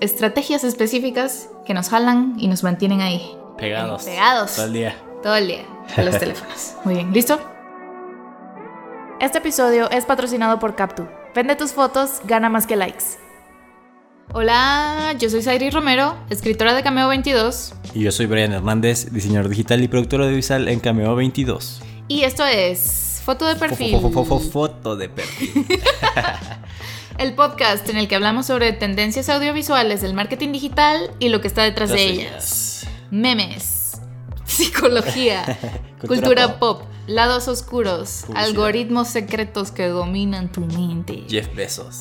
estrategias específicas que nos jalan y nos mantienen ahí. Pegados. Pegados. Todo el día. Todo el día a los teléfonos. Muy bien, ¿listo? Este episodio es patrocinado por Captu. Vende tus fotos, gana más que likes. Hola, yo soy Sairi Romero, escritora de Cameo 22. Y yo soy Brian Hernández, diseñador digital y productor audiovisual en Cameo 22. Y esto es Foto de Perfil. Fo- fo- fo- fo- Foto de perfil. El podcast en el que hablamos sobre tendencias audiovisuales del marketing digital y lo que está detrás de ellas. Memes, psicología, Cultura pop, lados oscuros, Publicidad. algoritmos secretos que dominan tu mente. Jeff Bezos.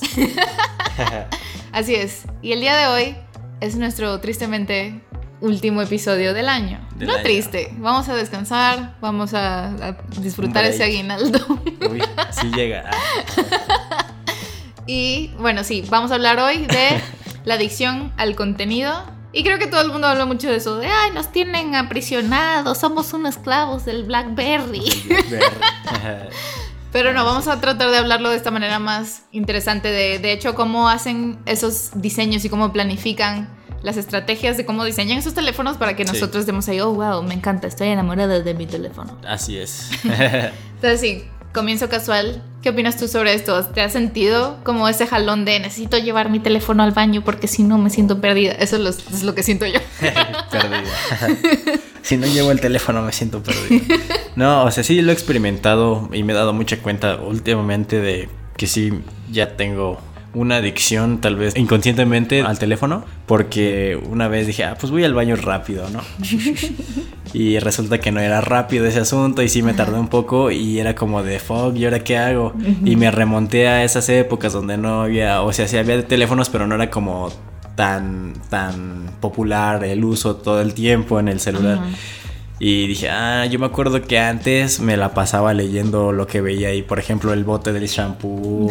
Así es. Y el día de hoy es nuestro tristemente último episodio del año. Del no año. triste. Vamos a descansar, vamos a, a disfrutar ese aguinaldo. Uy, llega. Y bueno, sí, vamos a hablar hoy de la adicción al contenido. Y creo que todo el mundo habla mucho de eso, de, ay, nos tienen aprisionados, somos unos esclavos del Blackberry. Pero no, vamos a tratar de hablarlo de esta manera más interesante, de, de hecho, cómo hacen esos diseños y cómo planifican las estrategias de cómo diseñan esos teléfonos para que Sí. nosotros demos ahí, oh, wow, me encanta, estoy enamorada de mi teléfono. Así es. Entonces, sí, comienzo casual. ¿Qué opinas tú sobre esto? ¿Te has sentido como ese jalón de necesito llevar mi teléfono al baño porque si no me siento perdida? Eso es lo, que siento yo. Perdida. si no llevo el teléfono me siento perdido. No, o sea, sí lo he experimentado y me he dado mucha cuenta últimamente de que sí ya tengo una adicción tal vez inconscientemente al teléfono porque una vez dije, ah, pues voy al baño rápido, ¿no? y resulta que no era rápido ese asunto y sí me tardé un poco y era como de fuck, ¿y ahora qué hago? Y me remonté a esas épocas donde no había, o sea, sí había teléfonos, pero no era como tan, tan popular el uso todo el tiempo en el celular. Y dije, ah, yo me acuerdo que antes me la pasaba leyendo lo que veía ahí, por ejemplo, el bote del shampoo,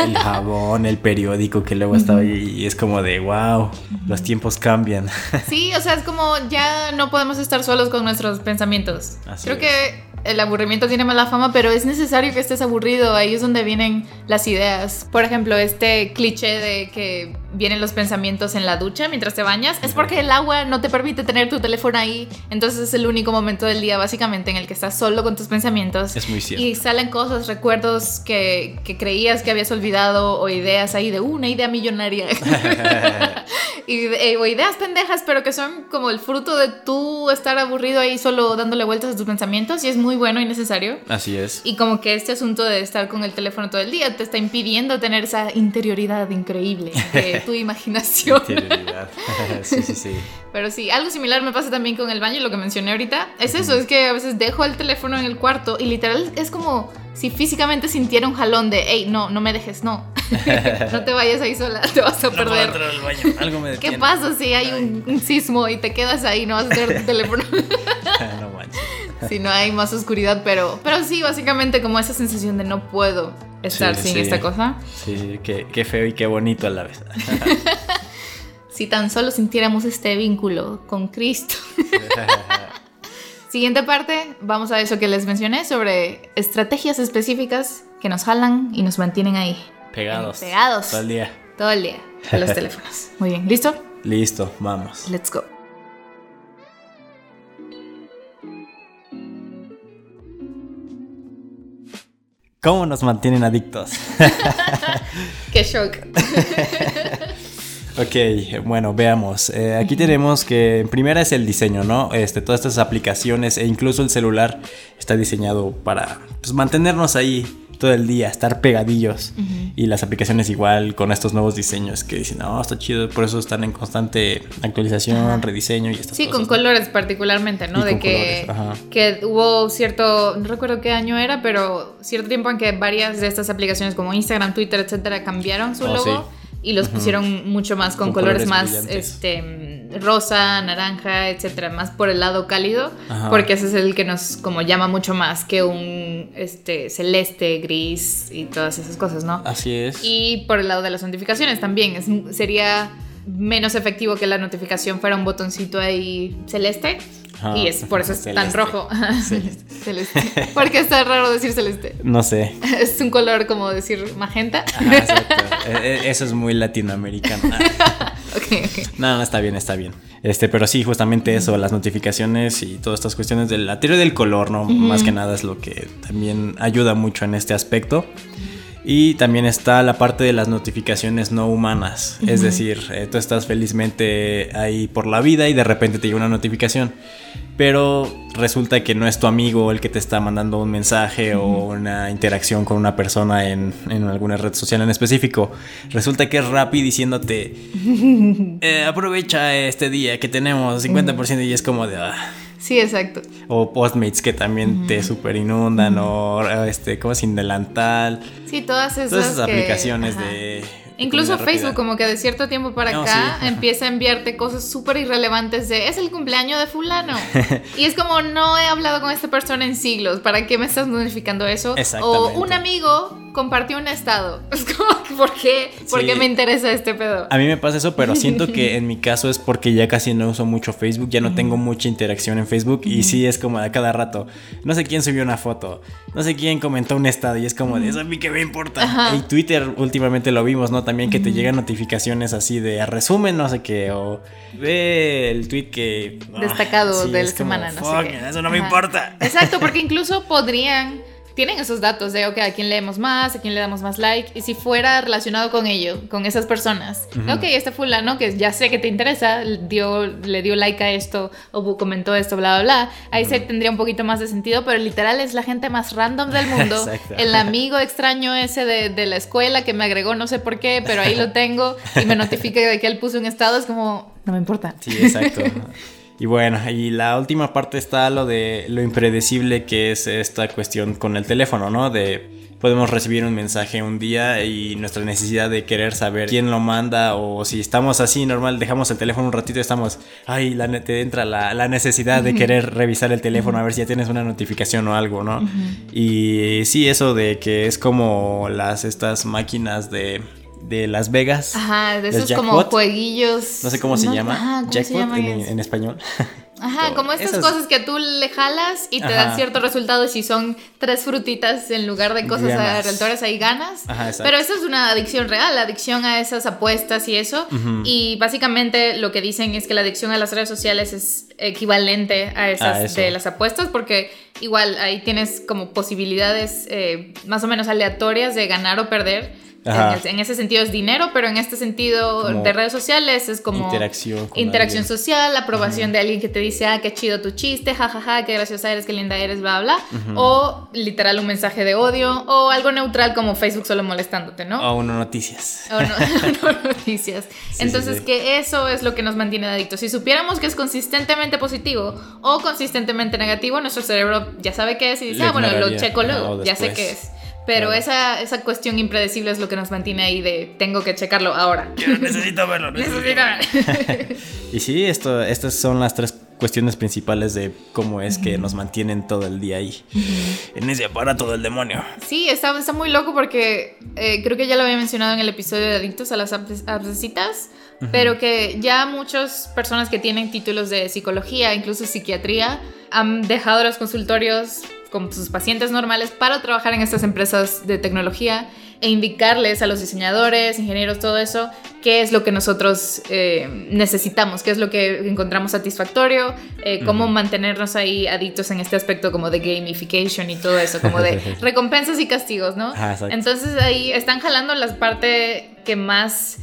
el jabón, el periódico que luego estaba ahí. Y es como de, wow, los tiempos cambian. Sí, o sea, es como ya no podemos estar solos con nuestros pensamientos. Así Creo es. que el aburrimiento tiene mala fama, pero es necesario que estés aburrido. Ahí es donde vienen las ideas. Por ejemplo, este cliché de que vienen los pensamientos en la ducha mientras te bañas, es porque el agua no te permite tener tu teléfono ahí. Entonces es el único momento del día, básicamente, en el que estás solo con tus pensamientos. Es muy cierto. Y salen cosas, recuerdos que, que creías que habías olvidado o ideas ahí de "Uh, una idea millonaria. y, eh, o ideas pendejas, pero que son como el fruto de tú estar aburrido ahí solo dándole vueltas a tus pensamientos y es muy bueno y necesario. Así es. Y como que este asunto de estar con el teléfono todo el día te está impidiendo tener esa interioridad increíble de tu imaginación. Interioridad. sí, sí, sí. Pero sí, algo similar me pasa también con el baño, lo que mencioné ahorita. Es eso, es que a veces dejo el teléfono en el cuarto y literal es como si físicamente sintiera un jalón de, hey, no, no me dejes, no. no te vayas ahí sola, te vas a No puedo perder. entrar al baño. Algo me ¿Qué pasa si hay un, un sismo y te quedas ahí, no vas a tener tu teléfono? no manches. si no hay más oscuridad, pero, pero sí, básicamente como esa sensación de no puedo estar Sí, sin sí. esta cosa. Sí, qué, qué feo y qué bonito a la vez. Si tan solo sintiéramos este vínculo con Cristo. Siguiente parte, vamos a eso que les mencioné sobre estrategias específicas que nos jalan y nos mantienen ahí, Pegados. Pegados. Todo el día. todo el día, a los teléfonos. Muy bien, ¿listo? Listo, vamos. Let's go. ¿Cómo nos mantienen adictos? Qué shock. Ok, bueno, veamos. Eh, aquí tenemos que en primera es el diseño, ¿no? Este, todas estas aplicaciones e incluso el celular está diseñado para pues, mantenernos ahí todo el día, estar pegadillos. Y las aplicaciones igual con estos nuevos diseños que dicen, no, está chido, por eso están en constante actualización, Ajá. rediseño y estas Sí, cosas. con ¿no? colores particularmente, ¿no? Y de que, colores, que hubo cierto, no recuerdo qué año era, pero cierto tiempo en que varias de estas aplicaciones como Instagram, Twitter, etcétera, cambiaron su Oh, logo sí. y los pusieron mucho más con, Con colores, colores más brillantes. este rosa, naranja, etcétera, más por el lado cálido, Ajá. porque ese es el que nos como llama mucho más que un este celeste, gris y todas esas cosas, ¿no? Así es. Y por el lado de las notificaciones también. Es, sería menos efectivo que la notificación fuera un botoncito ahí celeste. Y es por eso es tan rojo. Celeste. celeste. Porque está raro decir celeste. No sé. Es un color como decir magenta. Ajá, exacto. Eh, eh, Eso es muy latinoamericano. Ah, ok, ok. No, no, está bien, está bien. Este, pero sí, justamente eso, las notificaciones y todas estas cuestiones de la teoría del color, ¿no? Más que nada es lo que también ayuda mucho en este aspecto. Y también está la parte de las notificaciones no humanas. Es decir, eh, tú estás felizmente ahí por la vida y de repente te llega una notificación. Pero resulta que no es tu amigo el que te está mandando un mensaje o una interacción con una persona en, en, alguna red social en específico. Resulta que es Rappi diciéndote, eh, aprovecha este día que tenemos 50% y es como de... Ah, Sí, exacto. O Postmates que también te super inundan, o este, como sin delantal. Sí, todas esas, Todas esas que- aplicaciones ajá. de. Incluso. Facebook, como que de cierto tiempo para No, acá sí. empieza a enviarte cosas súper irrelevantes de es el cumpleaños de fulano. y es como no he hablado con esta persona en siglos, ¿para qué me estás notificando eso? O un amigo compartió un estado. Es como, ¿por qué? ¿Por Sí. qué me interesa este pedo? A mí me pasa eso, pero siento que en mi caso es porque ya casi no uso mucho Facebook, ya no tengo mucha interacción en Facebook y sí es como a cada rato. No sé quién subió una foto, no sé quién comentó un estado y es como de eso a mí que me importa. Ajá. Y Twitter últimamente lo vimos, ¿no? También que te llegan notificaciones así de resumen, no sé qué, o ve el tweet que... ah, Destacado sí, de la como, semana, no "Fuck, sé qué. Eso no me importa. Exacto, porque incluso podrían, tienen esos datos de, ok, a quién leemos más, a quién le damos más like, y si fuera relacionado con ello, con esas personas, ok, este fulano que ya sé que te interesa, dio, le dio like a esto, o comentó esto, bla, bla, bla, ahí se tendría un poquito más de sentido, pero literal es la gente más random del mundo, Exacto. el amigo extraño ese de, de la escuela que me agregó no sé por qué, pero ahí lo tengo, y me notifica de que él puso un estado, es como, no me importa. Sí, exacto. Y bueno, y la última parte está lo de lo impredecible que es esta cuestión con el teléfono, ¿no? De podemos recibir un mensaje un día y nuestra necesidad de querer saber quién lo manda o si estamos así normal, dejamos el teléfono un ratito y estamos, ay, la, te entra la, la necesidad de querer revisar el teléfono a ver si ya tienes una notificación o algo, ¿no? Y sí, eso de que es como las, estas máquinas de, de Las Vegas. Ajá, de esos como jueguillos. No sé cómo se No, llama. ajá, ¿cómo se Jackpot en, español. Ajá, como estas Esas- cosas que tú le jalas y te Ajá. dan cierto resultado y si son tres frutitas en lugar de cosas alrededores ahí ganas. Ajá, exacto. Pero eso es una adicción real, la adicción a esas apuestas y eso. Y básicamente lo que dicen es que la adicción a las redes sociales es equivalente a esas de las apuestas porque igual ahí tienes como posibilidades eh, más o menos aleatorias de ganar o perder. Ajá. En, ese sentido es dinero, pero en este sentido Como de redes sociales es como interacción con interacción alguien. social, la aprobación de alguien que te dice, ah, qué chido tu chiste, jajaja, qué graciosa eres, qué linda eres, bla, bla. O literal un mensaje de odio, o algo neutral como Facebook solo molestándote, ¿no? O uno noticias. O no, no noticias. sí, Entonces, sí. que eso es lo que nos mantiene adictos. Si supiéramos que es consistentemente positivo o consistentemente negativo, nuestro cerebro ya sabe qué es y dice, ah, bueno, lo checo Ajá, luego, ya sé qué es. Pero Claro. esa, esa cuestión impredecible es lo que nos mantiene ahí de tengo que checarlo ahora. necesito verlo. Necesito- Y sí, esto, estas son las tres cuestiones principales de cómo es que nos mantienen todo el día ahí. En ese aparato del demonio. Sí, está, está muy loco porque eh, creo que ya lo había mencionado en el episodio de Adictos a las apps de citas, pero que ya muchas personas que tienen títulos de psicología, incluso psiquiatría, han dejado los consultorios con sus pacientes normales para trabajar en estas empresas de tecnología e indicarles a los diseñadores, ingenieros, todo eso, qué es lo que nosotros eh, necesitamos, qué es lo que encontramos satisfactorio, eh, cómo mantenernos ahí adictos en este aspecto como de gamification y todo eso, como de recompensas y castigos, ¿no? Exacto. Entonces ahí están jalando la parte que más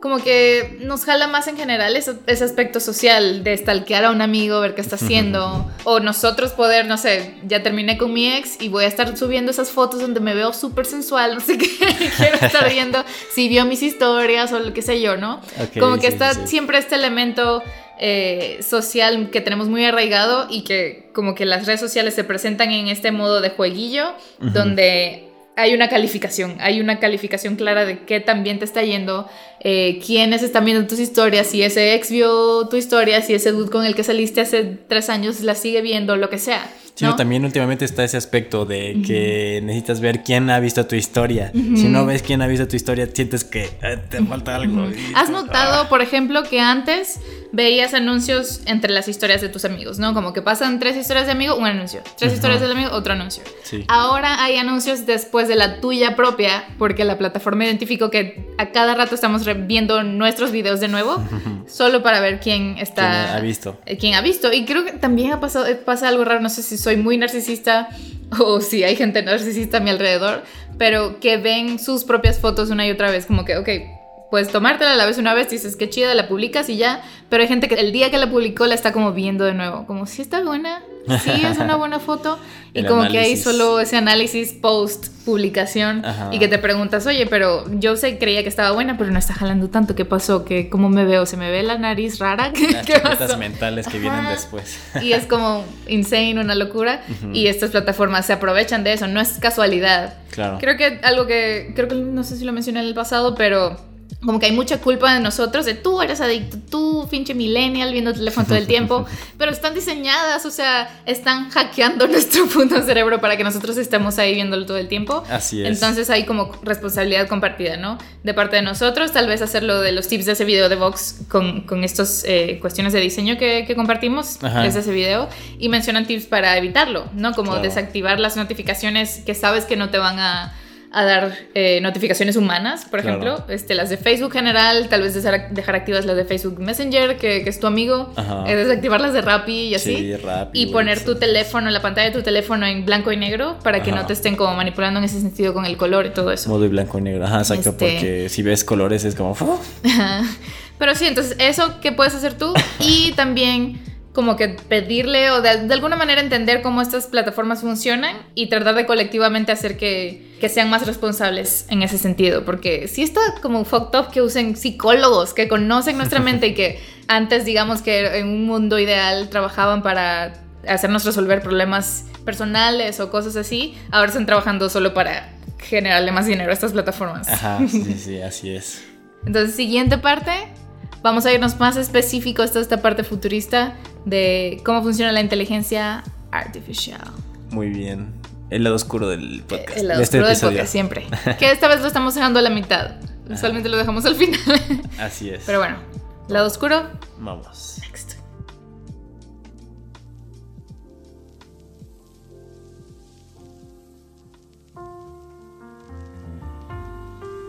como que nos jala más en general ese, ese aspecto social de stalkear a un amigo, ver qué está haciendo, o nosotros poder, no sé, ya terminé con mi ex y voy a estar subiendo esas fotos donde me veo súper sensual, no sé qué, quiero estar viendo si vio mis historias o lo que sé yo, ¿no? Como que sí, está sí, siempre este elemento eh, social que tenemos muy arraigado y que como que las redes sociales se presentan en este modo de jueguillo donde hay una calificación, hay una calificación clara de qué tan bien te está yendo, eh, quiénes están viendo tus historias, si ese ex vio tu historia, si ese dude con el que saliste hace tres años la sigue viendo, lo que sea. Sí, no, también últimamente está ese aspecto de que necesitas ver quién ha visto tu historia. Si no ves quién ha visto tu historia, sientes que eh, te falta algo. ¿Has notado, por ejemplo, que antes veías anuncios entre las historias de tus amigos, ¿no? Como que pasan tres historias de amigo, un anuncio. Tres historias del amigo, otro anuncio. Sí. Ahora hay anuncios después de la tuya propia, porque la plataforma identificó que a cada rato estamos viendo nuestros videos de nuevo, solo para ver quién está... ¿Quién ha visto? eh, Quién ha visto. Y creo que también ha pasado, eh, pasa algo raro, no sé si soy muy narcisista o si hay gente narcisista a mi alrededor, pero que ven sus propias fotos una y otra vez, como que, ok, puedes tomártela a la vez una vez, dices que chida, la publicas y ya, pero hay gente que el día que la publicó la está como viendo de nuevo, como si está buena, sí es una buena foto, y El como que hay análisis. solo ese análisis post publicación Ajá. y que te preguntas, oye, pero yo sé, creía que estaba buena, pero no está jalando tanto, ¿qué pasó? ¿Qué, ¿Cómo me veo? ¿Se me ve la nariz rara? ¿Qué, Las qué pasó? mentales que vienen Ajá. después. Y es como insane, una locura. Y estas plataformas se aprovechan de eso, no es casualidad. Claro. Creo que algo que, creo que no sé si lo mencioné en el pasado, pero como que hay mucha culpa de nosotros, de tú eres adicto, tú finche millennial viendo teléfono todo el tiempo, pero están diseñadas, o sea, están hackeando nuestro puto cerebro para que nosotros estemos ahí viéndolo todo el tiempo. Así es. Entonces hay como responsabilidad compartida, ¿no? De parte de nosotros, tal vez hacerlo de los tips de ese video de Vox con, con estas cuestiones de diseño que, que compartimos Ajá. desde ese video y mencionan tips para evitarlo, ¿no? Como Claro. desactivar las notificaciones que sabes que no te van a, a dar eh, notificaciones humanas, por Claro. ejemplo, este, las de Facebook general, tal vez dejar, dejar activas las de Facebook Messenger, que, que es tu amigo, eh, desactivar las de Rappi y así. Sí, Rappi, y poner tu teléfono, la pantalla de tu teléfono en blanco y negro para que no te estén como manipulando en ese sentido con el color y todo eso. Modo y blanco y negro. Ajá, exacto. Este- Porque si ves colores es como. Pero sí, entonces eso que puedes hacer tú y también como que pedirle o de, de alguna manera entender cómo estas plataformas funcionan y tratar de colectivamente hacer que, que sean más responsables en ese sentido. Porque sí está como fucked up que usen psicólogos que conocen nuestra mente y que antes digamos que en un mundo ideal trabajaban para hacernos resolver problemas personales o cosas así, ahora están trabajando solo para generarle más dinero a estas plataformas. Ajá, sí, sí, así es. Entonces, siguiente parte, vamos a irnos más específicos toda esta parte futurista de cómo funciona la inteligencia artificial. Muy bien. El lado oscuro del podcast. El lado este oscuro del episodio. podcast siempre. Que esta vez lo estamos dejando a la mitad. Usualmente lo dejamos al final. Así es. Pero bueno, lado oscuro, Vamos. next.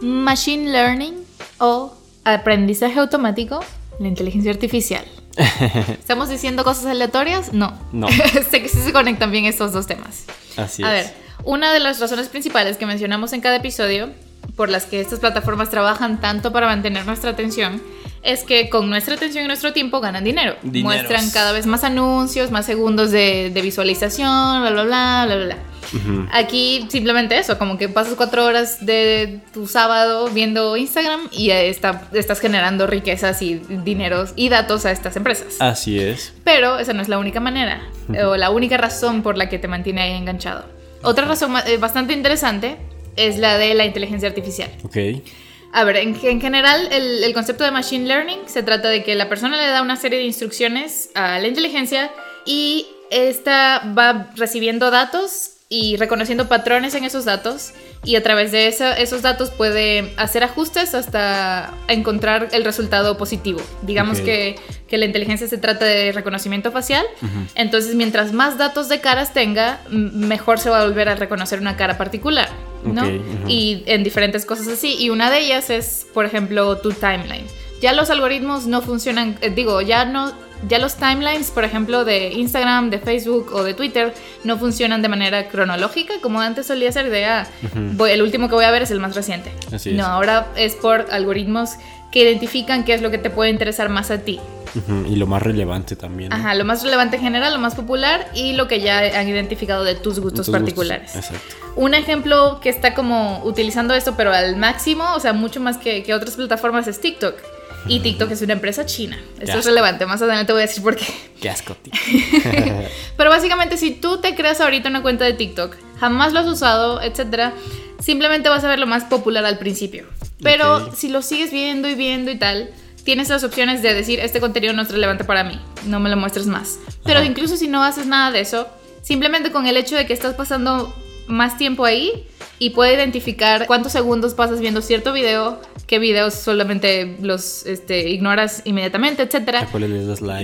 Machine Learning o aprendizaje automático, la inteligencia artificial. ¿Estamos diciendo cosas aleatorias? No. No. sé que sí se conectan bien estos dos temas. Así A es. ver, una de las razones principales que mencionamos en cada episodio por las que estas plataformas trabajan tanto para mantener nuestra atención es que con nuestra atención y nuestro tiempo ganan dinero. Dineros. Muestran cada vez más anuncios, más segundos de, de visualización, bla, bla, bla, bla, bla. Aquí simplemente eso, como que pasas cuatro horas de tu sábado viendo Instagram y está, estás generando riquezas y dineros y datos a estas empresas. Así es. Pero esa no es la única manera o la única razón por la que te mantiene ahí enganchado. Otra razón eh, bastante interesante es la de la inteligencia artificial. Ok. A ver, en, en general el, el concepto de machine learning se trata de que la persona le da una serie de instrucciones a la inteligencia y esta va recibiendo datos y reconociendo patrones en esos datos y a través de esa- esos datos puede hacer ajustes hasta encontrar el resultado positivo. Digamos Ok. que, que la inteligencia se trata de reconocimiento facial, entonces mientras más datos de caras tenga, mejor se va a volver a reconocer una cara particular. ¿No? Y en diferentes cosas así. Y una de ellas es, por ejemplo, tu timeline. Ya los algoritmos no funcionan, eh, digo, ya no, ya los timelines, por ejemplo, de Instagram, de Facebook o de Twitter, no funcionan de manera cronológica como antes solía ser de, ah, voy- el último que voy a ver es el más reciente. Así no, es. ahora es por algoritmos que identifican qué es lo que te puede interesar más a ti. Y lo más relevante también. ¿no? Ajá, lo más relevante en general, lo más popular y lo que ya han identificado de tus gustos Tus gustos. particulares. Exacto. Un ejemplo que está como utilizando esto, pero al máximo, o sea, mucho más que, que otras plataformas, es TikTok. Y TikTok es una empresa china. Esto es relevante, más adelante te voy a decir por qué. Qué asco, tío. Pero básicamente, si tú te creas ahorita una cuenta de TikTok, jamás lo has usado, etcétera, simplemente vas a ver lo más popular al principio. Pero si lo sigues viendo y viendo y tal, tienes las opciones de decir, este contenido no es relevante para mí, no me lo muestres más. Pero Ajá. incluso si no haces nada de eso, simplemente con el hecho de que estás pasando más tiempo ahí y puede identificar cuántos segundos pasas viendo cierto video, qué videos solamente los este, ignoras inmediatamente, etcétera.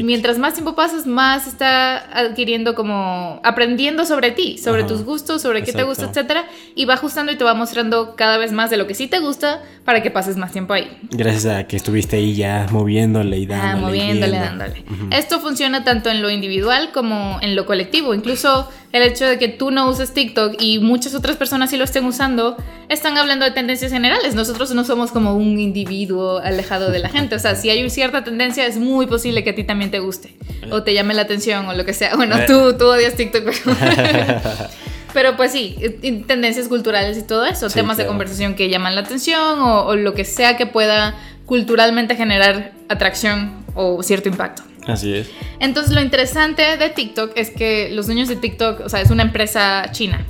Mientras más tiempo pasas, más está adquiriendo como aprendiendo sobre ti, sobre tus gustos, sobre qué te gusta, etcétera, y va ajustando y te va mostrando cada vez más de lo que sí te gusta para que pases más tiempo ahí. Gracias a que estuviste ahí ya moviéndole y ah, dándole. Ah, moviéndole, dándole. Esto funciona tanto en lo individual como en lo colectivo. Incluso el hecho de que tú no uses TikTok y muchas otras personas sí lo estén usando, están hablando de tendencias generales. Nosotros no somos como un individuo alejado de la gente. O sea, si hay cierta tendencia, es muy posible que a ti también te guste o te llame la atención o lo que sea. Bueno, tú, tú odias TikTok. Pero pues sí, tendencias culturales y todo eso, temas de conversación que llaman la atención o, lo que sea que pueda culturalmente generar atracción o cierto impacto. Así es. Entonces lo interesante de TikTok es que los dueños de TikTok, o sea, es una empresa china.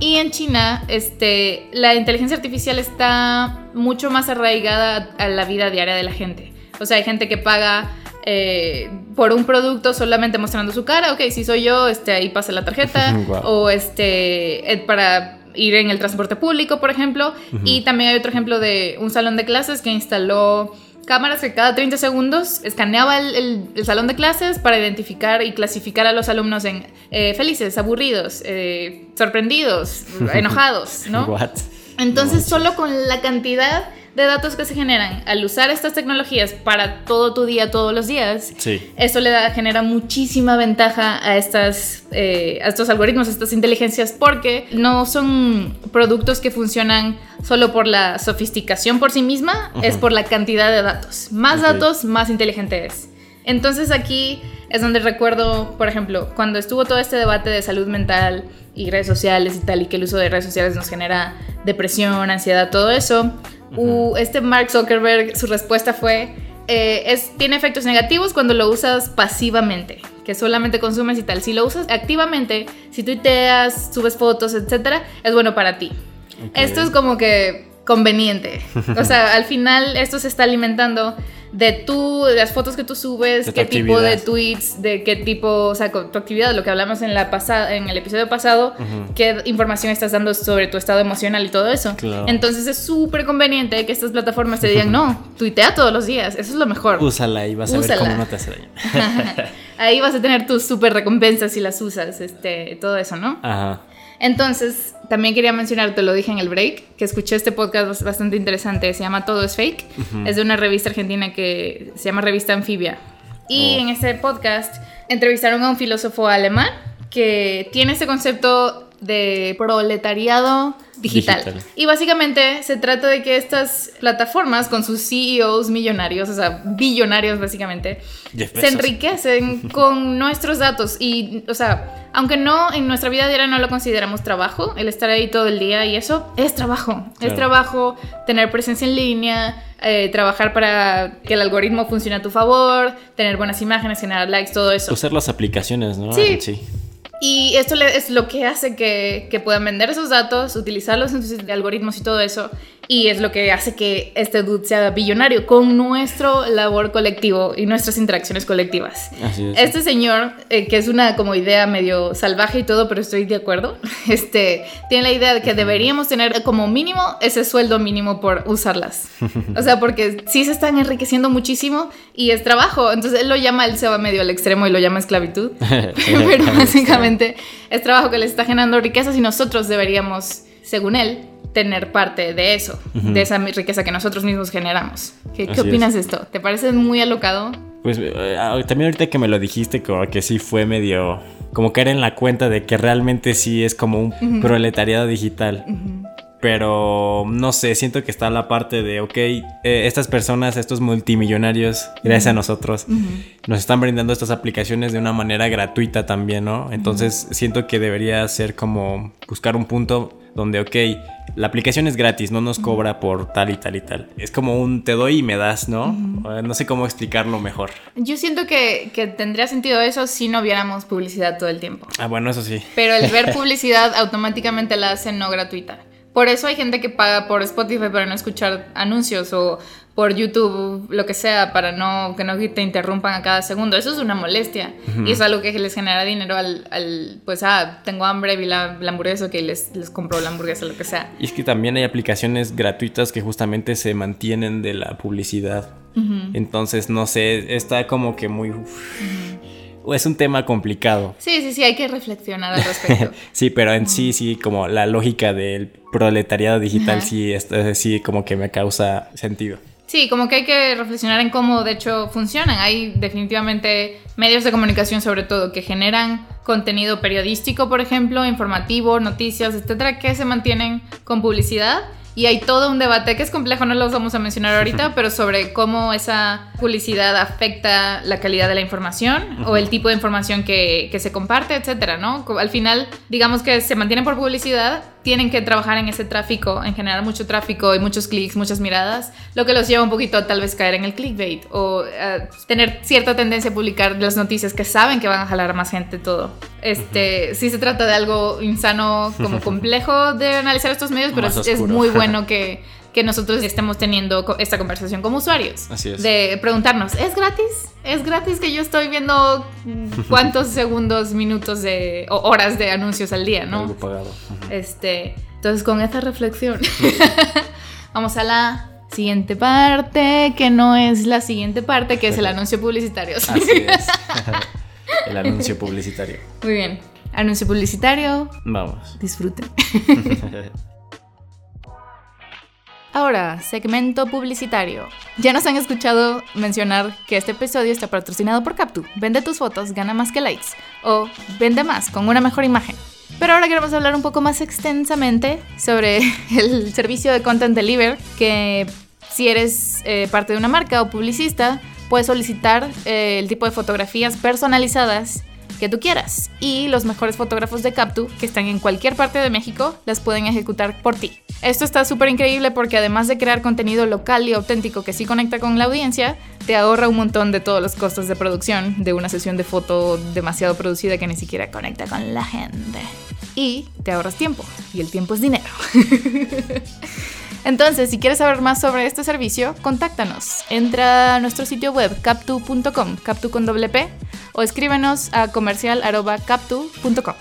Y en China, este, la inteligencia artificial está mucho más arraigada a la vida diaria de la gente. O sea, hay gente que paga eh, por un producto solamente mostrando su cara, ok, si soy yo, este, ahí pasa la tarjeta, o este, eh, para ir en el transporte público, por ejemplo, y también hay otro ejemplo de un salón de clases que instaló cámaras que cada 30 segundos escaneaba el, salón de clases para identificar y clasificar a los alumnos en eh, felices, aburridos, sorprendidos, enojados, ¿no? Entonces, solo con la cantidad de datos que se generan al usar estas tecnologías para todo tu día, todos los días, eso le da, genera muchísima ventaja a, estas, eh, a estos algoritmos, a estas inteligencias, porque no son productos que funcionan solo por la sofisticación por sí misma, es por la cantidad de datos. Más datos, más inteligente es. Entonces aquí es donde recuerdo, por ejemplo, cuando estuvo todo este debate de salud mental y redes sociales y tal, y que el uso de redes sociales nos genera depresión, ansiedad, todo eso, este Mark Zuckerberg, su respuesta fue, eh, es, tiene efectos negativos cuando lo usas pasivamente, que solamente consumes y tal. Si lo usas activamente, si tuiteas, subes fotos, etcétera, es bueno para ti. Esto es como que conveniente. O sea, al final esto se está alimentando de tú, de las fotos que tú subes, qué tipo de tweets, de qué tipo, o sea, tu actividad, lo que hablamos en, la pasada, en el episodio pasado, qué información estás dando sobre tu estado emocional y todo eso. Entonces es súper conveniente que estas plataformas te digan, no, tuitea todos los días, eso es lo mejor. Úsala y vas a ver cómo no te hace daño. Ahí vas a tener tus súper recompensas si las usas, este, todo eso, ¿no? Ajá. Entonces, también quería mencionar, te lo dije en el break, que escuché este podcast bastante interesante, se llama Todo es Fake, es de una revista argentina que se llama Revista Anfibia. Y oh. en ese podcast entrevistaron a un filósofo alemán que tiene ese concepto de proletariado digital. Y básicamente se trata de que estas plataformas con sus CEOs millonarios, o sea, billonarios básicamente, se enriquecen con nuestros datos y, o sea, aunque no en nuestra vida diaria no lo consideramos trabajo, el estar ahí todo el día y eso es trabajo. Es trabajo tener presencia en línea, eh, trabajar para que el algoritmo funcione a tu favor, tener buenas imágenes, generar likes, todo eso. Usar las aplicaciones, ¿no? Sí. sí. Y esto es lo que hace que, que, puedan vender esos datos, utilizarlos en sus algoritmos y todo eso. Y es lo que hace que este dude sea billonario con nuestro labor colectivo y nuestras interacciones colectivas. Este señor, eh, que es una como idea medio salvaje y todo, pero estoy de acuerdo, este, tiene la idea de que deberíamos tener como mínimo ese sueldo mínimo por usarlas. O sea, porque sí se están enriqueciendo muchísimo y es trabajo. Entonces él lo llama, él se va medio al extremo y lo llama esclavitud. pero básicamente es trabajo que les está generando riquezas y nosotros deberíamos, según él, tener parte de eso, de esa riqueza que nosotros mismos generamos. ¿Qué, ¿qué opinas de esto? ¿Te parece muy alocado? Pues eh, ah, también ahorita que me lo dijiste, como que sí fue medio... Como caer en la cuenta de que realmente sí es como un proletariado digital. Pero no sé, siento que está la parte de, ok, eh, estas personas, estos multimillonarios, gracias a nosotros, nos están brindando estas aplicaciones de una manera gratuita también, ¿no? Entonces siento que debería ser como buscar un punto donde, ok, la aplicación es gratis, no nos cobra por tal y tal y tal. Es como un te doy y me das, ¿no? No sé cómo explicarlo mejor. Yo siento que, que, tendría sentido eso si no viéramos publicidad todo el tiempo. Ah, bueno, eso sí. Pero el ver publicidad automáticamente la hace no gratuita. Por eso hay gente que paga por Spotify para no escuchar anuncios o por YouTube, lo que sea, para no que no te interrumpan a cada segundo. Eso es una molestia. Y es algo que les genera dinero al, al pues, ah, tengo hambre, vi la, la hamburguesa, que les, les compro la hamburguesa, lo que sea. Y es que también hay aplicaciones gratuitas que justamente se mantienen de la publicidad. Entonces, no sé, está como que muy... O es un tema complicado. Sí, sí, sí, hay que reflexionar al respecto. sí, pero en sí, sí, como la lógica del proletariado digital, sí, esto, sí, como que me causa sentido. Sí, como que hay que reflexionar en cómo de hecho funcionan. Hay definitivamente medios de comunicación sobre todo que generan contenido periodístico, por ejemplo, informativo, noticias, etcétera, que se mantienen con publicidad y hay todo un debate que es complejo, no lo vamos a mencionar ahorita, pero sobre cómo esa publicidad afecta la calidad de la información o el tipo de información que, que se comparte, etcétera, ¿no? Al final, digamos que se mantienen por publicidad, tienen que trabajar en ese tráfico, en generar mucho tráfico y muchos clics, muchas miradas, lo que los lleva un poquito a tal vez caer en el clickbait o eh, tener cierta tendencia a publicar las noticias que saben que van a jalar a más gente todo. Este, sí se trata de algo insano, como complejo de analizar estos medios, pero es, es, muy bueno que, que nosotros estemos teniendo esta conversación como usuarios. Así es. De preguntarnos, ¿es gratis? ¿Es gratis que yo estoy viendo cuántos segundos, minutos de, o horas de anuncios al día, no? Algo pagado. Este, entonces, con esta reflexión, vamos a la siguiente parte, que no es la siguiente parte, que es el anuncio publicitario. Así es. el anuncio publicitario. Muy bien. Anuncio publicitario. Vamos. Disfruten. Ahora, segmento publicitario. Ya nos han escuchado mencionar que este episodio está patrocinado por Captu. Vende tus fotos, gana más que likes. O vende más con una mejor imagen. Pero ahora queremos hablar un poco más extensamente sobre el servicio de Content Deliver, que si eres eh, parte de una marca o publicista, puedes solicitar eh, el tipo de fotografías personalizadas que tú quieras. Y los mejores fotógrafos de Captu, que están en cualquier parte de México, las pueden ejecutar por ti. Esto está súper increíble porque además de crear contenido local y auténtico que sí conecta con la audiencia, te ahorra un montón de todos los costos de producción de una sesión de foto demasiado producida que ni siquiera conecta con la gente. Y te ahorras tiempo, y el tiempo es dinero. Entonces, si quieres saber más sobre este servicio, contáctanos. Entra a nuestro sitio web captu.com, captu con doble P, o escríbenos a comercial.captu.com.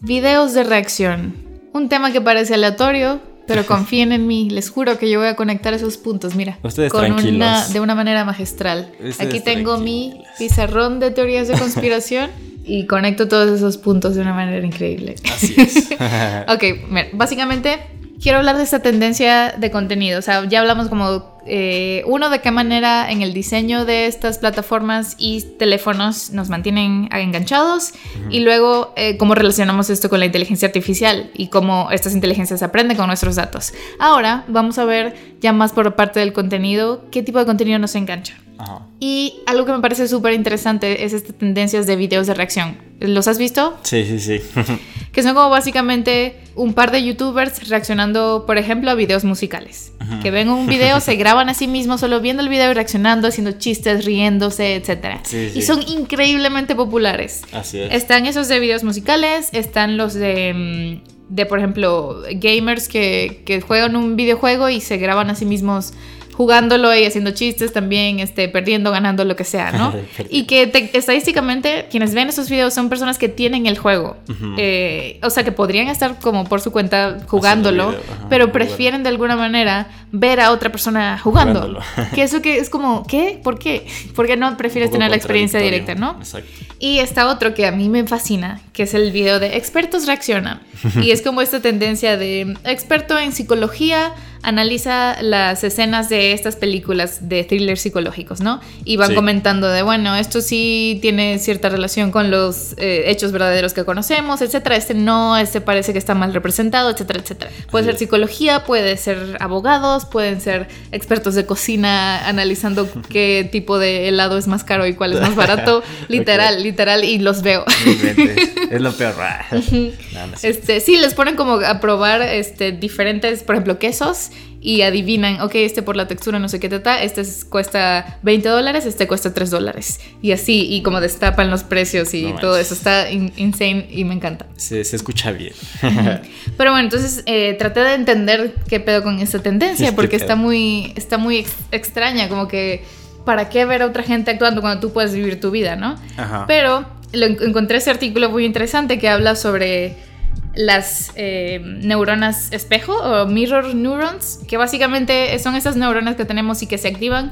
Videos de reacción. Un tema que parece aleatorio, pero confíen en mí, les juro que yo voy a conectar esos puntos, mira, Ustedes con tranquilos. una de una manera magistral. Ustedes Aquí tengo mi pizarrón de teorías de conspiración y conecto todos esos puntos de una manera increíble. Así es. Ok, mira, básicamente quiero hablar de esta tendencia de contenido. O sea, ya hablamos como, eh, uno, de qué manera en el diseño de estas plataformas y teléfonos nos mantienen enganchados. Y luego, eh, cómo relacionamos esto con la inteligencia artificial y cómo estas inteligencias aprenden con nuestros datos. Ahora, vamos a ver ya más por parte del contenido, qué tipo de contenido nos engancha. Ajá. Y algo que me parece súper interesante es estas tendencias de videos de reacción. ¿Los has visto? Sí, sí, sí. Que son como básicamente un par de youtubers reaccionando, por ejemplo, a videos musicales. Que ven un video, se graban a sí mismos solo viendo el video y reaccionando, haciendo chistes, riéndose, etc. Sí, sí. Y son increíblemente populares. Así es. Están esos de videos musicales, están los de, mm, de por ejemplo, gamers que, que juegan un videojuego y se graban a sí mismos jugándolo y haciendo chistes también, este, perdiendo, ganando, lo que sea, ¿no? y que te- estadísticamente quienes ven esos videos son personas que tienen el juego. Eh, o sea, que podrían estar como por su cuenta jugándolo, video, ajá, pero prefieren de alguna manera ver a otra persona jugando. Que eso que es como, ¿qué? ¿Por qué? ¿Por qué no prefieres tener la experiencia directa, no? Exacto. Y está otro que a mí me fascina, que es el video de expertos reaccionan. Y es como esta tendencia de experto en psicología analiza las escenas de estas películas de thrillers psicológicos, ¿no? Y van Sí. comentando de, bueno, esto sí tiene cierta relación con los eh, hechos verdaderos que conocemos, etcétera. Este no, este parece que está mal representado, etcétera, etcétera. Puede ser psicología, puede ser abogados, pueden ser expertos de cocina analizando qué tipo de helado es más caro y cuál es más barato. Literal, literal, y los veo. Es lo peor. No, no. Este, sí, les ponen como a probar este, diferentes, por ejemplo, quesos y adivinan, ok, este por la textura, no sé qué tata, este es- cuesta 20 dólares, este cuesta 3 dólares. Y así, y como destapan los precios y No todo manches. eso, está in- insane y me encanta. Se, se escucha bien. Pero bueno, entonces eh, traté de entender qué pedo con esta tendencia, ¿Qué porque está muy, está muy ex- extraña, como que, ¿para qué ver a otra gente actuando cuando tú puedes vivir tu vida, no? Ajá. Pero lo en- encontré ese artículo muy interesante que habla sobre las eh, neuronas espejo o mirror neurons, que básicamente son esas neuronas que tenemos y que se activan.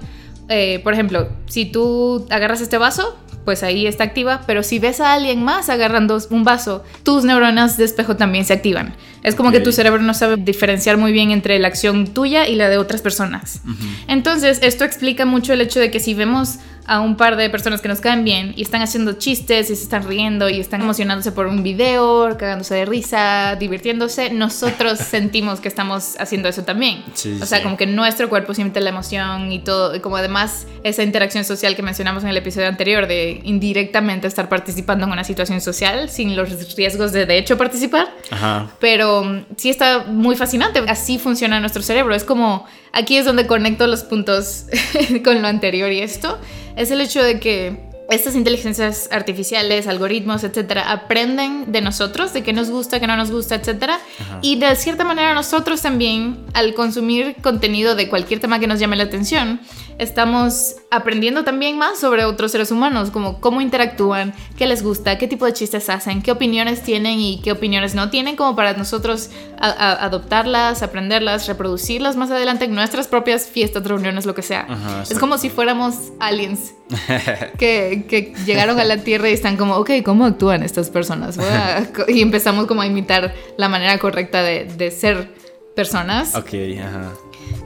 Eh, por ejemplo, si tú agarras este vaso, pues ahí está activa, pero si ves a alguien más agarrando un vaso, tus neuronas de espejo también se activan. Es como que tu cerebro no sabe diferenciar muy bien entre la acción tuya y la de otras personas. Entonces, esto explica mucho el hecho de que si vemos a un par de personas que nos caen bien y están haciendo chistes y se están riendo y están emocionándose por un video, cagándose de risa, divirtiéndose, nosotros sentimos que estamos haciendo eso también. Sí, o sea, sí. como que nuestro cuerpo siente la emoción y todo, y como además esa interacción social que mencionamos en el episodio anterior de indirectamente estar participando en una situación social sin los riesgos de de hecho participar. Ajá. Pero mm, sí está muy fascinante. Así funciona nuestro cerebro. Es como, aquí es donde conecto los puntos con lo anterior y esto. Es el hecho de que estas inteligencias artificiales, algoritmos, etcétera, aprenden de nosotros, de qué nos gusta, qué no nos gusta, etcétera. Ajá. Y de cierta manera nosotros también, al consumir contenido de cualquier tema que nos llame la atención, estamos aprendiendo también más sobre otros seres humanos, como cómo interactúan, qué les gusta, qué tipo de chistes hacen, qué opiniones tienen y qué opiniones no tienen, como para nosotros a- a- adoptarlas, aprenderlas, reproducirlas más adelante en nuestras propias fiestas, reuniones, lo que sea. Ajá, es como si fuéramos aliens que, que llegaron a la Tierra y están como, ok, ¿cómo actúan estas personas? Y empezamos como a imitar la manera correcta de, de ser personas Ok, ajá.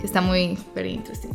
que está muy very interesting.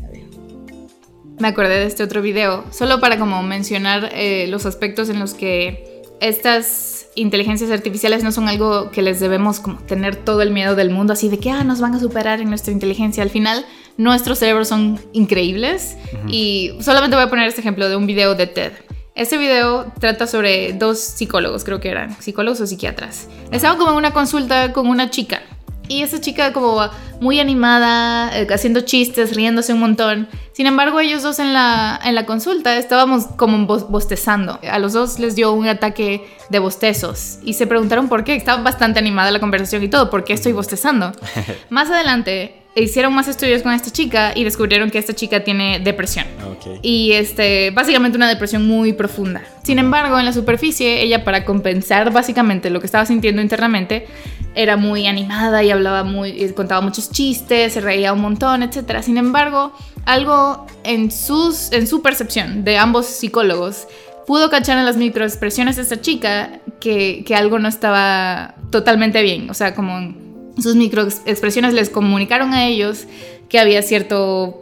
Me acordé de este otro video, solo para como mencionar eh, los aspectos en los que estas inteligencias artificiales no son algo que les debemos como tener todo el miedo del mundo, así de que ah, nos van a superar en nuestra inteligencia. Al final, nuestros cerebros son increíbles y solamente voy a poner este ejemplo de un video de TED. Este video trata sobre dos psicólogos, creo que eran, psicólogos o psiquiatras. Estaban como en una consulta con una chica y esa chica como muy animada, eh, haciendo chistes, riéndose un montón. Sin embargo, ellos dos en la, en la consulta estábamos como bo- bostezando. A los dos les dio un ataque de bostezos y se preguntaron por qué. Estaba bastante animada la conversación y todo, ¿por qué estoy bostezando? más adelante hicieron más estudios con esta chica y descubrieron que esta chica tiene depresión. Ok. Y este, básicamente una depresión muy profunda. Sin embargo, en la superficie, ella para compensar básicamente lo que estaba sintiendo internamente, era muy animada y hablaba muy, contaba muchos chistes, se reía un montón, etc. Sin embargo, algo en, sus, en su percepción de ambos psicólogos pudo cachar en las microexpresiones de esta chica que, que algo no estaba totalmente bien. O sea, como sus microexpresiones les comunicaron a ellos que había cierta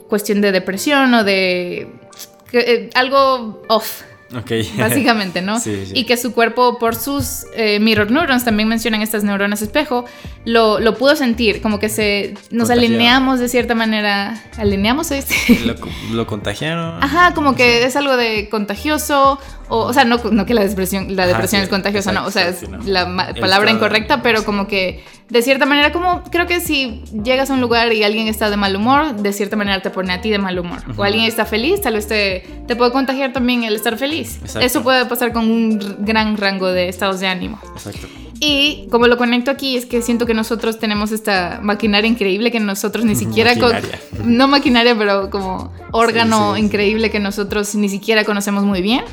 cuestión de depresión o de que, eh, algo off, Ok. básicamente, ¿no? Sí, sí. Y que su cuerpo, por sus eh, mirror neurons, también mencionan estas neuronas espejo, lo, lo pudo sentir, como que se nos Contagiado. alineamos de cierta manera, alineamos este. ¿Lo, lo contagiaron? Ajá, como que es algo de contagioso, o, o sea, no, no que la depresión, la Ajá, depresión sí, es contagiosa, no, o sea, es exacto, sí, no. la palabra incorrecta, pero como que de cierta manera, como creo que si llegas a un lugar y alguien está de mal humor, de cierta manera te pone a ti de mal humor, o alguien está feliz, tal vez te, te puede contagiar también el estar feliz. Exacto. Eso puede pasar con un gran rango de estados de ánimo. Exacto. Y como lo conecto aquí es que siento que nosotros tenemos esta maquinaria increíble que nosotros ni siquiera... Maquinaria. no maquinaria, pero como órgano Sí, sí, sí. increíble que nosotros ni siquiera conocemos muy bien.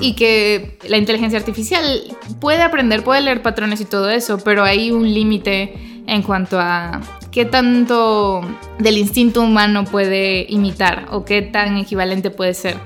Y que la inteligencia artificial puede aprender, puede leer patrones y todo eso, pero hay un límite en cuanto a qué tanto del instinto humano puede imitar o qué tan equivalente puede ser.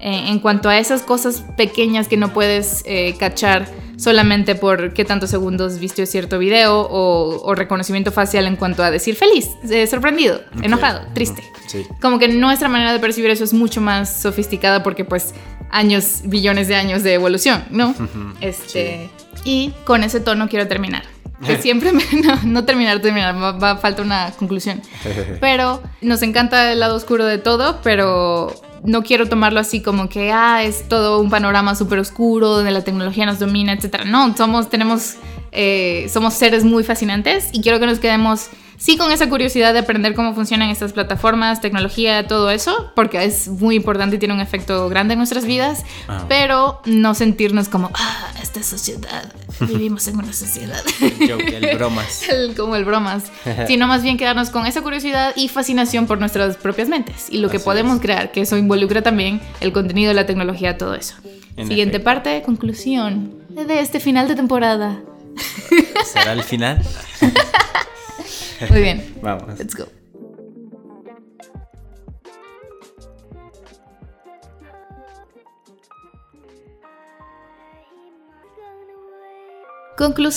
Eh, en cuanto a esas cosas pequeñas que no puedes eh, cachar solamente por qué tantos segundos viste cierto video o, o reconocimiento facial en cuanto a decir feliz, eh, sorprendido, enojado, triste. Sí. Como que nuestra manera de percibir eso es mucho más sofisticada porque pues años, billones de años de evolución, ¿no? Este, y con ese tono quiero terminar. Que siempre me, no, no terminar, terminar, va, va- falta una conclusión. Pero nos encanta el lado oscuro de todo, pero no quiero tomarlo así como que, ah, es todo un panorama súper oscuro donde la tecnología nos domina, etc. No, somos, tenemos, eh, somos seres muy fascinantes y quiero que nos quedemos sí con esa curiosidad de aprender cómo funcionan estas plataformas, tecnología, todo eso, porque es muy importante y tiene un efecto grande en nuestras vidas, Ah. pero no sentirnos como, ah, esta sociedad, vivimos en una sociedad. El joke, el bromas. El- como el bromas, sino más bien quedarnos con esa curiosidad y fascinación por nuestras propias mentes y lo que Así podemos es. crear, que eso involucra también el contenido, la tecnología, todo eso. En Siguiente efecto. parte, conclusión de este final de temporada. ¿Será el final? Muy bien, Vamos. let's go.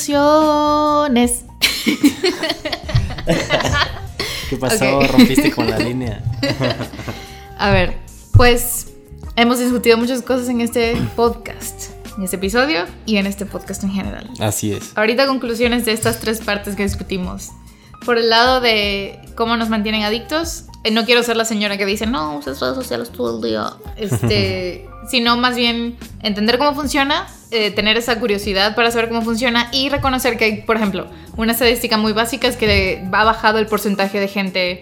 Conclusiones. ¿Qué pasó? Rompiste con la línea. A ver, pues hemos discutido muchas cosas en este podcast, en este episodio y en este podcast en general. Así es. Ahorita conclusiones de estas tres partes que discutimos. Por el lado de cómo nos mantienen adictos, eh, no quiero ser la señora que dice, no, usas redes sociales todo el día, este, sino más bien entender cómo funciona, eh, tener esa curiosidad para saber cómo funciona y reconocer que hay, por ejemplo, una estadística muy básica es que ha bajado el porcentaje de gente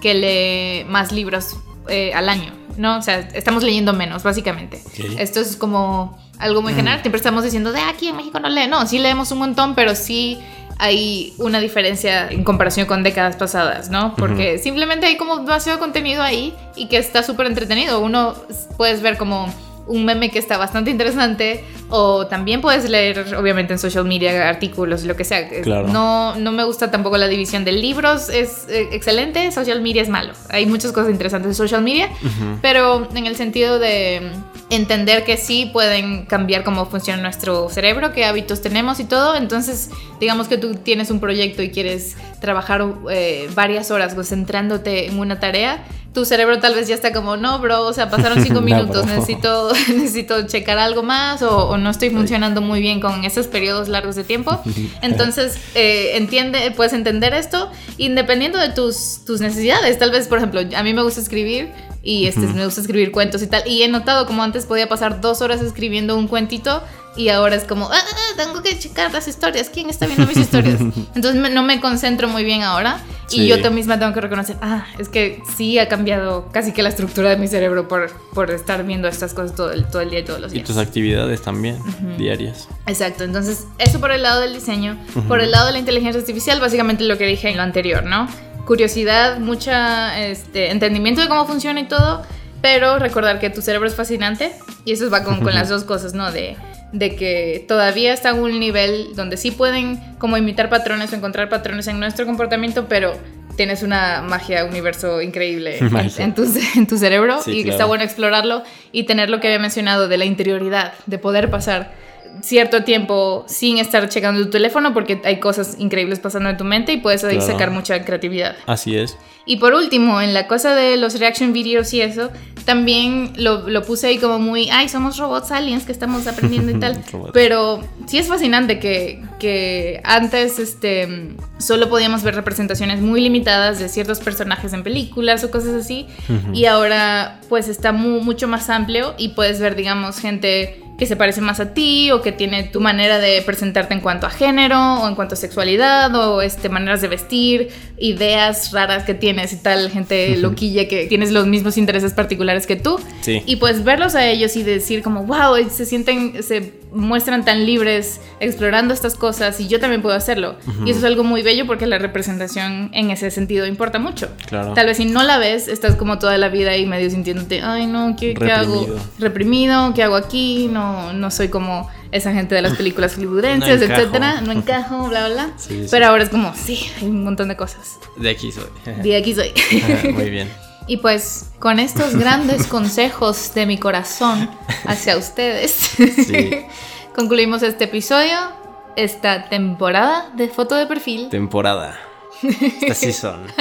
que lee más libros eh, al año, ¿no? O sea, estamos leyendo menos, básicamente. Esto es como algo muy general. Siempre estamos diciendo, de aquí en México no lee. No, sí leemos un montón, pero sí hay una diferencia en comparación con décadas pasadas, ¿no? Porque simplemente hay como demasiado contenido ahí y que está súper entretenido. Uno puedes ver como un meme que está bastante interesante o también puedes leer obviamente en social media artículos lo que sea Claro. no no me gusta tampoco la división de libros es eh, excelente social media es malo hay muchas cosas interesantes en social media pero en el sentido de entender que sí pueden cambiar cómo funciona nuestro cerebro, qué hábitos tenemos y todo. Entonces, digamos que tú tienes un proyecto y quieres trabajar eh, varias horas concentrándote en una tarea. Tu cerebro tal vez ya está como, no, bro, o sea, pasaron cinco minutos, necesito, necesito checar algo más o, o no estoy funcionando muy bien con esos periodos largos de tiempo. Entonces, eh, entiende, puedes entender esto independiendo de tus, tus necesidades. Tal vez, por ejemplo, a mí me gusta escribir y este, me gusta escribir cuentos y tal. Y he notado como antes podía pasar dos horas escribiendo un cuentito y ahora es como, ah, ah, tengo que checar las historias. ¿Quién está viendo mis historias? Entonces me- no me concentro muy bien ahora y Sí. yo misma tengo que reconocer, ah, es que sí ha cambiado casi que la estructura de mi cerebro por, por estar viendo estas cosas todo el, todo el día y todos los Y días. tus actividades también, diarias. Exacto, entonces eso por el lado del diseño. Por el lado de la inteligencia artificial, básicamente lo que dije en lo anterior, ¿no? Curiosidad, mucha este, entendimiento de cómo funciona y todo, pero recordar que tu cerebro es fascinante y eso va con, con las dos cosas, ¿no? De, de que todavía está en un nivel donde sí pueden como imitar patrones o encontrar patrones en nuestro comportamiento, pero tienes una magia, universo increíble en, Magia. en tu, en tu cerebro Sí, y que claro. está bueno explorarlo y tener lo que había mencionado de la interioridad, de poder pasar cierto tiempo sin estar checando tu teléfono porque hay cosas increíbles pasando en tu mente y puedes ahí Claro. sacar mucha creatividad. Así es. Y por último, en la cosa de los reaction videos y eso, también lo, lo puse ahí como muy, ay, somos robots aliens que estamos aprendiendo y tal. Pero sí es fascinante que, que antes este, solo podíamos ver representaciones muy limitadas de ciertos personajes en películas o cosas así. Y ahora pues está mu- mucho más amplio y puedes ver, digamos, gente que se parece más a ti o que tiene tu manera de presentarte en cuanto a género o en cuanto a sexualidad o este, maneras de vestir, ideas raras que tienes y tal, gente loquilla que tienes los mismos intereses particulares que tú. Sí. Y pues verlos a ellos y decir como, wow, se sienten, se muestran tan libres explorando estas cosas y yo también puedo hacerlo. Y eso es algo muy bello porque la representación en ese sentido importa mucho. Claro. Tal vez si no la ves, estás como toda la vida ahí medio sintiéndote, ay no, ¿qué, qué hago? Reprimido. ¿qué hago aquí? No, no soy como esa gente de las películas hollywoodenses, No etcétera, no encajo, bla, bla, bla. Sí, sí. Pero ahora es como, sí, hay un montón de cosas. De aquí soy. De aquí soy. Muy bien. Y pues con estos grandes consejos de mi corazón hacia ustedes, Sí. concluimos este episodio, esta temporada de foto de perfil. Temporada. Esta season.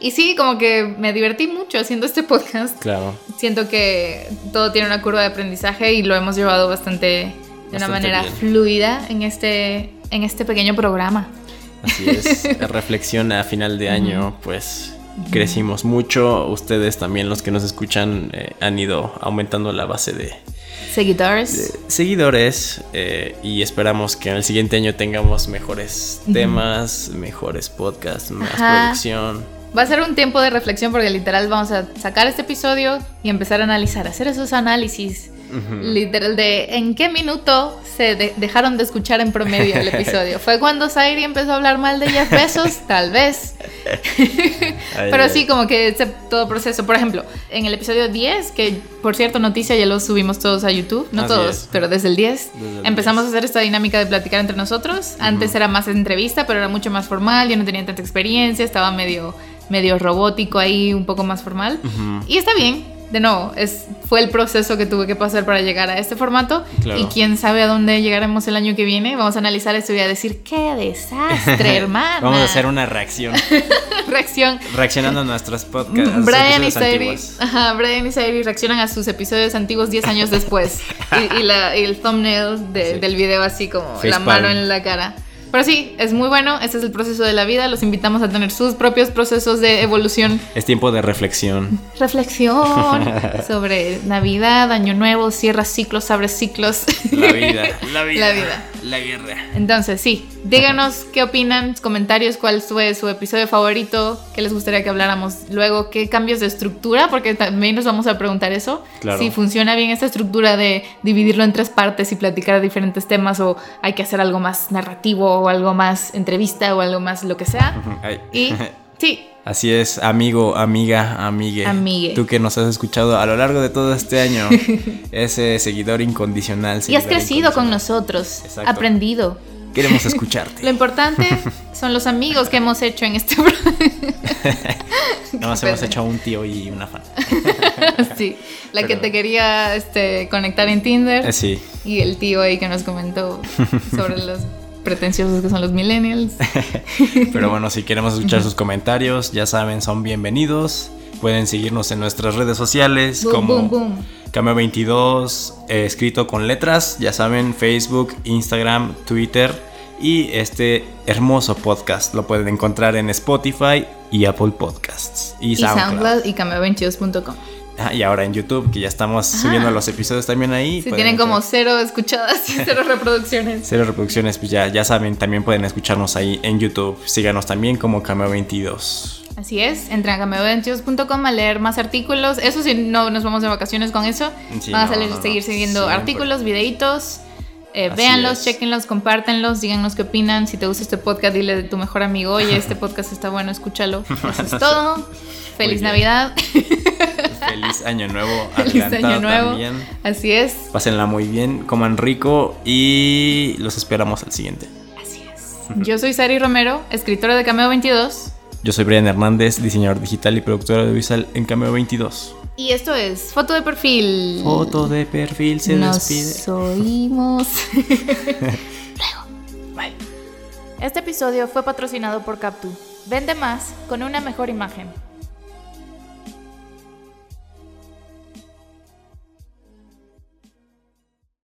Y sí, como que me divertí mucho haciendo este podcast. Claro. Siento que todo tiene una curva de aprendizaje y lo hemos llevado bastante de una manera bien. fluida en este, en este pequeño programa. Así es. Reflexión a final de año, pues crecimos mucho. Ustedes también, los que nos escuchan, eh, han ido aumentando la base de, Seguidores. seguidores eh, y esperamos que en el siguiente año tengamos mejores temas, mejores podcasts, más Ajá. producción. Va a ser un tiempo de reflexión porque literal vamos a sacar este episodio y empezar a analizar, hacer esos análisis. Literal de en qué minuto se de- dejaron de escuchar en promedio el episodio. ¿Fue cuando Zairi empezó a hablar mal de Jeff Bezos? Tal vez. Pero sí, como que ese todo proceso. Por ejemplo, en el episodio 10, que por cierto, noticia ya lo subimos todos a YouTube. No Así todos, es. pero desde el 10. Desde el empezamos 10. a hacer esta dinámica de platicar entre nosotros. Antes era más entrevista, pero era mucho más formal. Yo no tenía tanta experiencia, estaba medio, medio robótico ahí, un poco más formal. Ujú. Y está bien. De nuevo, es, fue el proceso que tuve que pasar para llegar a este formato. Claro. Y quién sabe a dónde llegaremos el año que viene. Vamos a analizar esto y voy a decir, ¡qué desastre, hermano! Vamos a hacer una reacción. reacción. Reaccionando a nuestros podcasts. Brian y Sairi, ajá, Brian y Sairi reaccionan a sus episodios antiguos 10 años después. y, y la- y el thumbnail de- Sí. del video así como la mano en la cara. Pero sí, es muy bueno, este es el proceso de la vida, los invitamos a tener sus propios procesos de evolución. Es tiempo de reflexión. Reflexión sobre Navidad, Año Nuevo, cierra ciclos, abre ciclos. La vida, la vida. La vida. La guerra. Entonces, sí, díganos qué opinan, comentarios, cuál fue su episodio favorito, qué les gustaría que habláramos luego, qué cambios de estructura, porque también nos vamos a preguntar eso. Claro. Si funciona bien esta estructura de dividirlo en tres partes y platicar diferentes temas, o hay que hacer algo más narrativo, o algo más entrevista, o algo más lo que sea. Ay. Y sí, Así es, amigo, amiga, amigue. Amigue. Tú que nos has escuchado a lo largo de todo este año. ese seguidor incondicional. y has crecido con nosotros, Exacto. aprendido. Queremos escucharte. Lo importante son los amigos que hemos hecho en este Nos hemos hecho un tío y una fan. Sí, la que te quería este, conectar en Tinder. Eh, sí. Y el tío ahí que nos comentó sobre los pretenciosos que son los millennials. Pero bueno, si queremos escuchar sus comentarios, ya saben, son bienvenidos. Pueden seguirnos en nuestras redes sociales Boom, como boom, boom. Cameo 22, eh, escrito con letras, ya saben, Facebook, Instagram, Twitter y este hermoso podcast lo pueden encontrar en Spotify y Apple Podcasts y Y SoundCloud. SoundCloud y cameo22.com. Ah, y ahora en YouTube, que ya estamos subiendo los episodios también ahí. Si tienen como cero escuchadas y cero reproducciones. Cero reproducciones, pues ya, ya saben, también pueden escucharnos ahí en YouTube. Síganos también como Cameo 22. Así es, entren a cameo22.com a leer más artículos. Eso sí, no nos vamos de vacaciones con eso. Sí, Van a no, salir, no, no. seguir siguiendo Siempre. artículos, videitos. Eh, véanlos, chequenlos, compártenlos, díganos qué opinan. Si te gusta este podcast, dile de tu mejor amigo, oye, este podcast está bueno, escúchalo. Eso es todo. Feliz. Navidad. Feliz Año Nuevo. Feliz Año Nuevo. También. Así es. Pásenla muy bien, coman rico y los esperamos al siguiente. Así es. Yo soy Sari Romero, escritora de Cameo 22. Yo soy Brian Hernández, diseñador digital y productor audiovisual en Cameo 22. Y esto es Foto de Perfil. Foto de perfil se Nos despide. oímos. Luego. Bye. Este episodio fue patrocinado por Captu. Vende más con una mejor imagen.